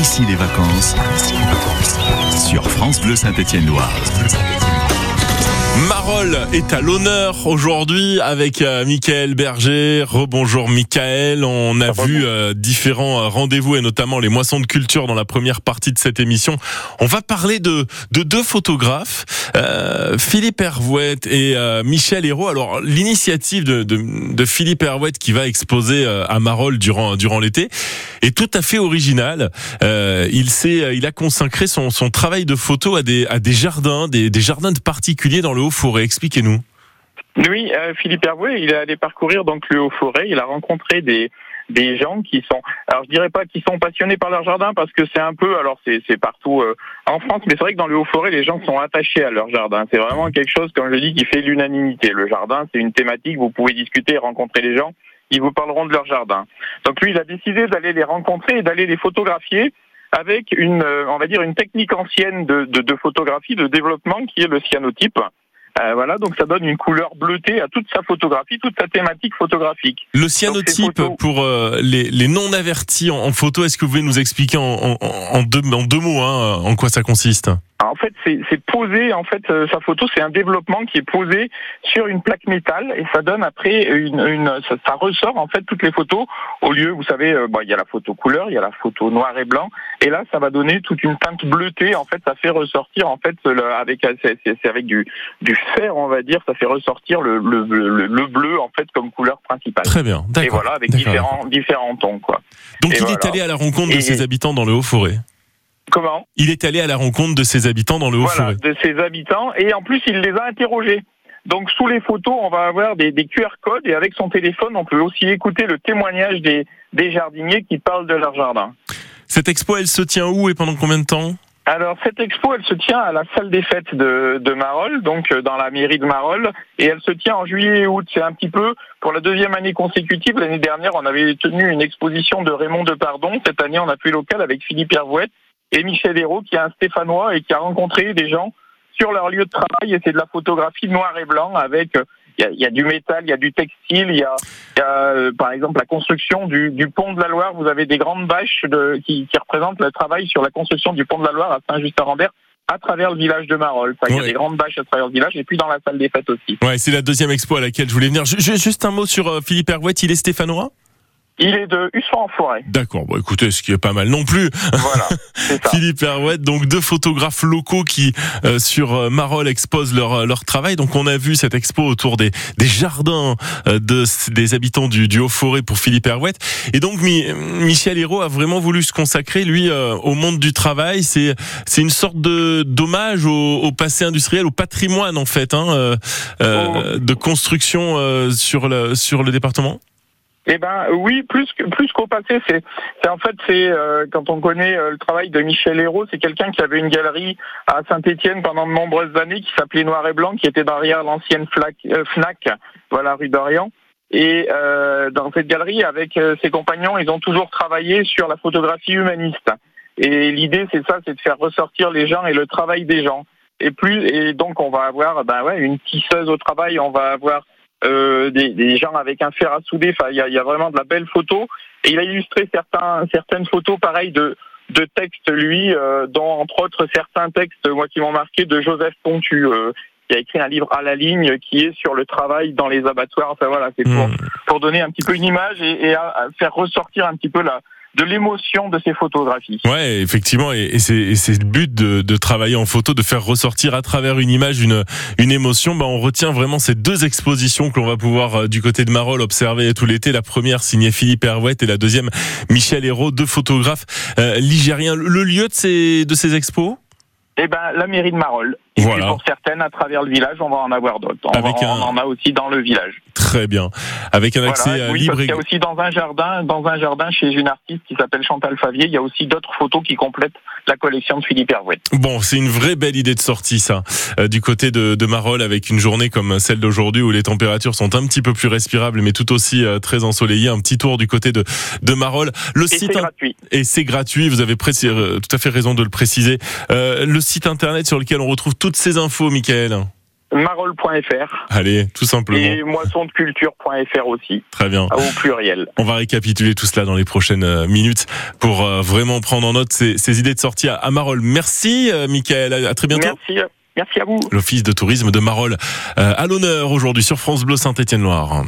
ici les vacances sur France Bleu Saint-Étienne-Loire. Marolles est à l'honneur aujourd'hui avec euh, Michael Berger. Rebonjour Michael. On a vu euh, différents euh, rendez-vous et notamment les moissons de culture dans la première partie de cette émission. On va parler de, de deux photographes, Philippe Hervouette et Michel Hérault. Alors l'initiative de, de, de, Philippe Hervouette qui va exposer à Marolles durant, durant l'été est tout à fait originale. il, s'est, il a consacré son, son travail de photo à des, à des jardins, des, des jardins de particuliers dans le Haut-Forêt. Expliquez-nous. Oui, euh, Philippe Hervouet, il est allé parcourir donc le Haut-Forêt. Il a rencontré des des gens qui sont, alors je dirais pas qu'ils sont passionnés par leur jardin parce que c'est un peu, alors c'est partout euh, en France, mais c'est vrai que dans le Haut-Forêt, les gens sont attachés à leur jardin. C'est vraiment quelque chose, comme je dis, qui fait l'unanimité. Le jardin, c'est une thématique. Vous pouvez discuter, rencontrer les gens, ils vous parleront de leur jardin. Donc lui, il a décidé d'aller les rencontrer et d'aller les photographier avec une, euh, on va dire, une technique ancienne de, de photographie, de développement qui est le cyanotype. Euh, voilà, donc ça donne une couleur bleutée à toute sa photographie, toute sa thématique photographique. Le cyanotype, pour euh, les, les non-avertis en, photo, est-ce que vous pouvez nous expliquer en, en, deux, en deux mots hein, en quoi ça consiste? En fait, c'est posé. En fait, euh, sa photo, c'est un développement qui est posé sur une plaque métal et ça donne après une, une ça, ressort en fait toutes les photos. Au lieu, vous savez, euh, bon, il y a la photo couleur, il y a la photo noir et blanc, et là, ça va donner toute une teinte bleutée. En fait, ça fait ressortir en fait le, avec c'est avec du du fer, on va dire, ça fait ressortir le, le, le, bleu en fait comme couleur principale. Très bien, d'accord. Et voilà, avec différents différents tons quoi. Donc il est allé à la rencontre de ses habitants dans le Haut-Forêt. Comment? Il est allé à la rencontre de ses habitants dans le Haut-Forêt. Voilà, de ses habitants, et en plus, il les a interrogés. Donc sous les photos, on va avoir des, QR codes et avec son téléphone, on peut aussi écouter le témoignage des, des jardiniers qui parlent de leur jardin. Cette expo, elle se tient où et pendant combien de temps? Alors cette expo, elle se tient à la salle des fêtes de, de Marolles, donc euh, dans la mairie de Marolles, et elle se tient en juillet et août. C'est un petit peu pour la deuxième année consécutive. L'année dernière, on avait tenu une exposition de Raymond Depardon. Cette année, on a fait local avec Philippe Hervouette et Michel Hérault, qui est un Stéphanois et qui a rencontré des gens sur leur lieu de travail. Et c'est de la photographie noir et blanc avec il y, a, du métal, il y a du textile, il y a, euh, par exemple la construction du, pont de la Loire. Vous avez des grandes bâches de, qui, qui, représentent le travail sur la construction du pont de la Loire à Saint-Just-à-Rambert à travers le village de Marolles. Il y a des grandes bâches à travers le village et puis dans la salle des fêtes aussi. Ouais, c'est la deuxième expo à laquelle je voulais venir. Juste un mot sur euh, Philippe Hervouette, il est stéphanois? Il est de Husson en forêt. D'accord, bon écoutez, ce qui est pas mal non plus. Voilà, Philippe Herouette, donc deux photographes locaux qui euh, sur euh, Marolles exposent leur euh, leur travail. Donc on a vu cette expo autour des des jardins de des habitants du, du Haut-Forêt pour Philippe Herouette. Et donc Michel Hérault a vraiment voulu se consacrer lui au monde du travail. C'est c'est une sorte de d'hommage au, au, passé industriel, au patrimoine en fait, hein, oh. de construction sur le sur le département? Eh ben oui, plus plus qu'au passé, c'est en fait c'est euh, quand on connaît euh, le travail de Michel Hérault, c'est quelqu'un qui avait une galerie à Saint-Étienne pendant de nombreuses années qui s'appelait Noir et Blanc, qui était derrière l'ancienne euh, Fnac, voilà rue d'Orient. Et dans cette galerie, avec ses compagnons, ils ont toujours travaillé sur la photographie humaniste. Et l'idée, c'est ça, c'est de faire ressortir les gens et le travail des gens. Et plus et donc on va avoir ben ouais une tisseuse au travail, on va avoir euh, des, des, gens avec un fer à souder. Enfin, il y a, y a, vraiment de la belle photo. Et il a illustré certains, certaines photos, pareil, de, de textes, lui, euh, dont entre autres certains textes, moi, qui m'ont marqué, de Joseph Pontu, euh, qui a écrit un livre à la ligne qui est sur le travail dans les abattoirs. Enfin voilà, c'est pour, hmm. pour donner un petit peu une image et, et à faire ressortir un petit peu la, de l'émotion de ces photographies. Ouais, effectivement, et, c'est le but de, de, travailler en photo, de faire ressortir à travers une image une, une émotion. Bah, on retient vraiment ces deux expositions que l'on va pouvoir euh, du côté de Marolles observer tout l'été. La première signée Philippe Hervouette et la deuxième Michel Hérault, deux photographes euh, ligériens. Le lieu de ces, de ces expos? Eh ben, la mairie de Marolles. Et voilà. pour certaines, à travers le village, on va en avoir d'autres. On, on, en a aussi dans le village. Très bien. Avec un accès voilà, oui, libre. Il y a aussi dans un jardin, dans un jardin chez une artiste qui s'appelle Chantal Favier, il y a aussi d'autres photos qui complètent la collection de Philippe Hervouet. Bon, c'est une vraie belle idée de sortie, ça, euh, du côté de, de Marolles, avec une journée comme celle d'aujourd'hui où les températures sont un petit peu plus respirables, mais tout aussi euh, très ensoleillées. Un petit tour du côté de, de Marolles. Le et site gratuit. Et c'est gratuit. Vous avez euh, tout à fait raison de le préciser. Euh, le site internet sur lequel on retrouve toutes ces infos, Michael. marol.fr. Allez, tout simplement. Et moissondeculture.fr aussi. Très bien. Au pluriel. On va récapituler tout cela dans les prochaines euh, minutes pour euh, vraiment prendre en note ces, ces idées de sortie à, à Marolles. Merci, euh, Michael. À, à très bientôt. Merci. Merci à vous. L'Office de tourisme de Marolles euh, à l'honneur aujourd'hui sur France Bleu Saint-Étienne-Loire.